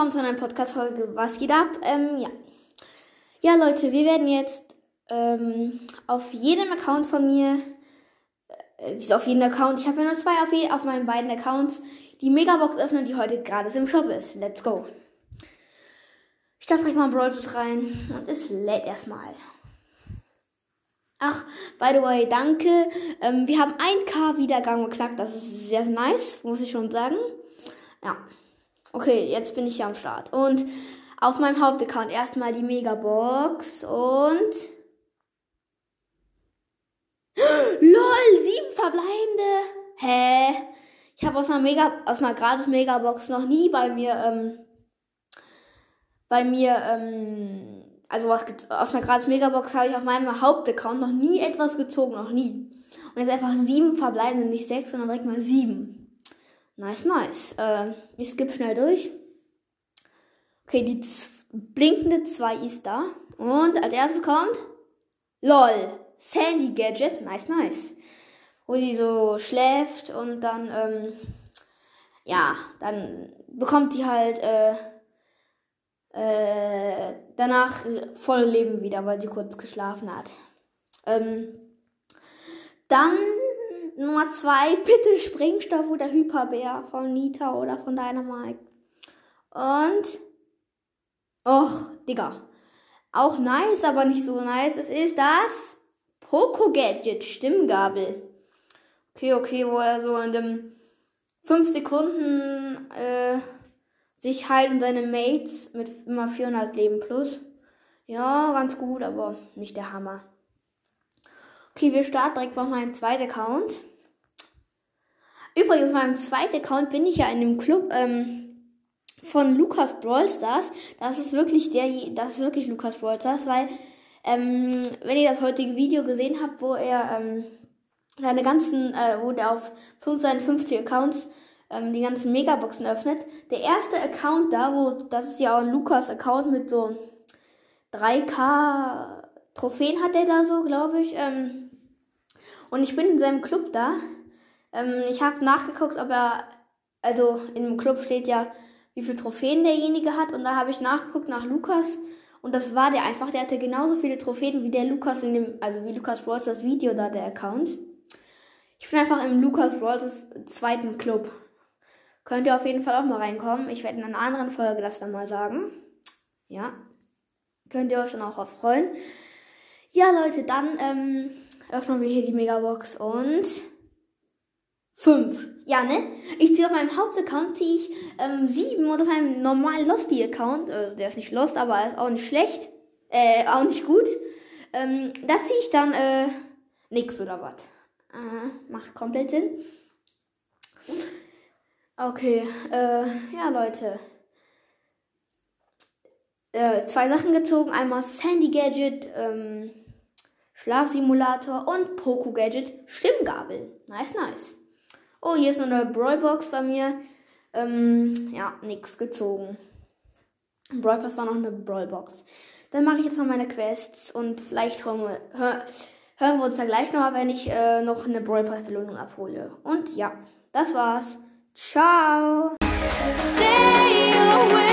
einer neuen Podcast-Folge. Was geht ab? Ähm, ja. Ja, Leute, wir werden jetzt ähm, auf jedem Account von mir, äh, wie auf jedem Account, ich habe ja nur zwei auf, auf meinen beiden Accounts, die Megabox öffnen, die heute gerade im Shop ist. Let's go. Ich darf gleich mal Brawl rein und es lädt erstmal. Ach, by the way, danke. Ähm, wir haben 1K Wiedergang geknackt. Das ist sehr, sehr nice, muss ich schon sagen. Ja. Okay, jetzt bin ich hier am Start. Und auf meinem Hauptaccount erstmal die Megabox und. LOL, sieben verbleibende. Hä? Ich habe aus einer Mega, aus einer gratis Megabox noch nie bei mir, ähm, bei mir, ähm, also was aus einer gratis Megabox habe ich auf meinem Hauptaccount noch nie etwas gezogen, noch nie. Und jetzt einfach sieben verbleibende, nicht sechs, sondern direkt mal sieben. Nice, nice. Äh, ich skippe schnell durch. Okay, die blinkende 2 ist da. Und als erstes kommt LOL. Sandy Gadget. Nice, nice. Wo sie so schläft und dann, ähm, ja, dann bekommt die halt, äh, äh, danach voll Leben wieder, weil sie kurz geschlafen hat. Ähm, dann Nummer zwei, bitte Sprengstoff oder Hyperbär von Nita oder von Dynamite. Und, och, Digga. Auch nice, aber nicht so nice. Es ist das Poco Gadget Stimmgabel. Okay, okay, wo er so in dem 5 Sekunden äh, sich heilt und seine Mates mit immer 400 Leben plus. Ja, ganz gut, aber nicht der Hammer. Okay, wir starten direkt mal meinen zweiten Account. Übrigens, meinem zweiten Account bin ich ja in dem Club ähm, von Lukas Brawl Stars. Das ist wirklich der, das ist wirklich Lukas Brawl Stars, weil ähm, wenn ihr das heutige Video gesehen habt, wo er ähm, seine ganzen, äh, wo der auf 55 Accounts ähm, die ganzen Megaboxen öffnet. Der erste Account da, wo das ist ja auch ein Lukas Account mit so 3K Trophäen hat er da so, glaube ich. Ähm, und ich bin in seinem Club da. Ähm, ich habe nachgeguckt, ob er, also dem Club steht ja, wie viele Trophäen derjenige hat. Und da habe ich nachgeguckt nach Lukas. Und das war der einfach. Der hatte genauso viele Trophäen wie der Lukas in dem, also wie Lukas Brawls das Video da, der Account. Ich bin einfach im Lukas Brawls zweiten Club. Könnt ihr auf jeden Fall auch mal reinkommen. Ich werde in einer anderen Folge das dann mal sagen. Ja. Könnt ihr euch dann auch auf freuen. Ja, Leute, dann ähm, öffnen wir hier die Megabox und 5. Ja, ne? Ich ziehe auf meinem Hauptaccount ziehe ich ähm, 7 und auf meinem normalen Losty-Account, äh, der ist nicht lost, aber ist auch nicht schlecht, äh, auch nicht gut, ähm, da ziehe ich dann äh, nix oder was. Äh, macht komplett Sinn. Okay, äh, ja, Leute äh, zwei Sachen gezogen. Einmal Sandy Gadget, ähm, Schlafsimulator und Poco Gadget, Stimmgabel. Nice, nice. Oh, hier ist eine neue Brawlbox bei mir. Ähm, ja, nix gezogen. Brawl Pass war noch eine Brawlbox. Dann mache ich jetzt noch meine Quests und vielleicht hören wir, hör, hören wir uns dann gleich nochmal, wenn ich äh, noch eine Brawl Pass Belohnung abhole. Und ja, das war's. Ciao. Stay away